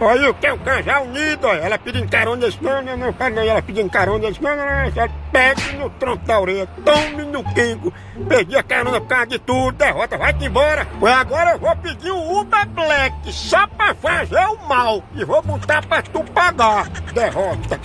Olha, o que é casal unido, olha. Ela pedindo carona, disse, não, não, não, não. Ela pedindo carona, disse, não, não, não. Ela pegue no tronco da orelha, tome no quinco, Perdi a carona por causa de tudo, derrota, vai-te embora. Pois agora eu vou pedir o Uber Black só pra fazer o mal. E vou botar pra tu pagar, derrota.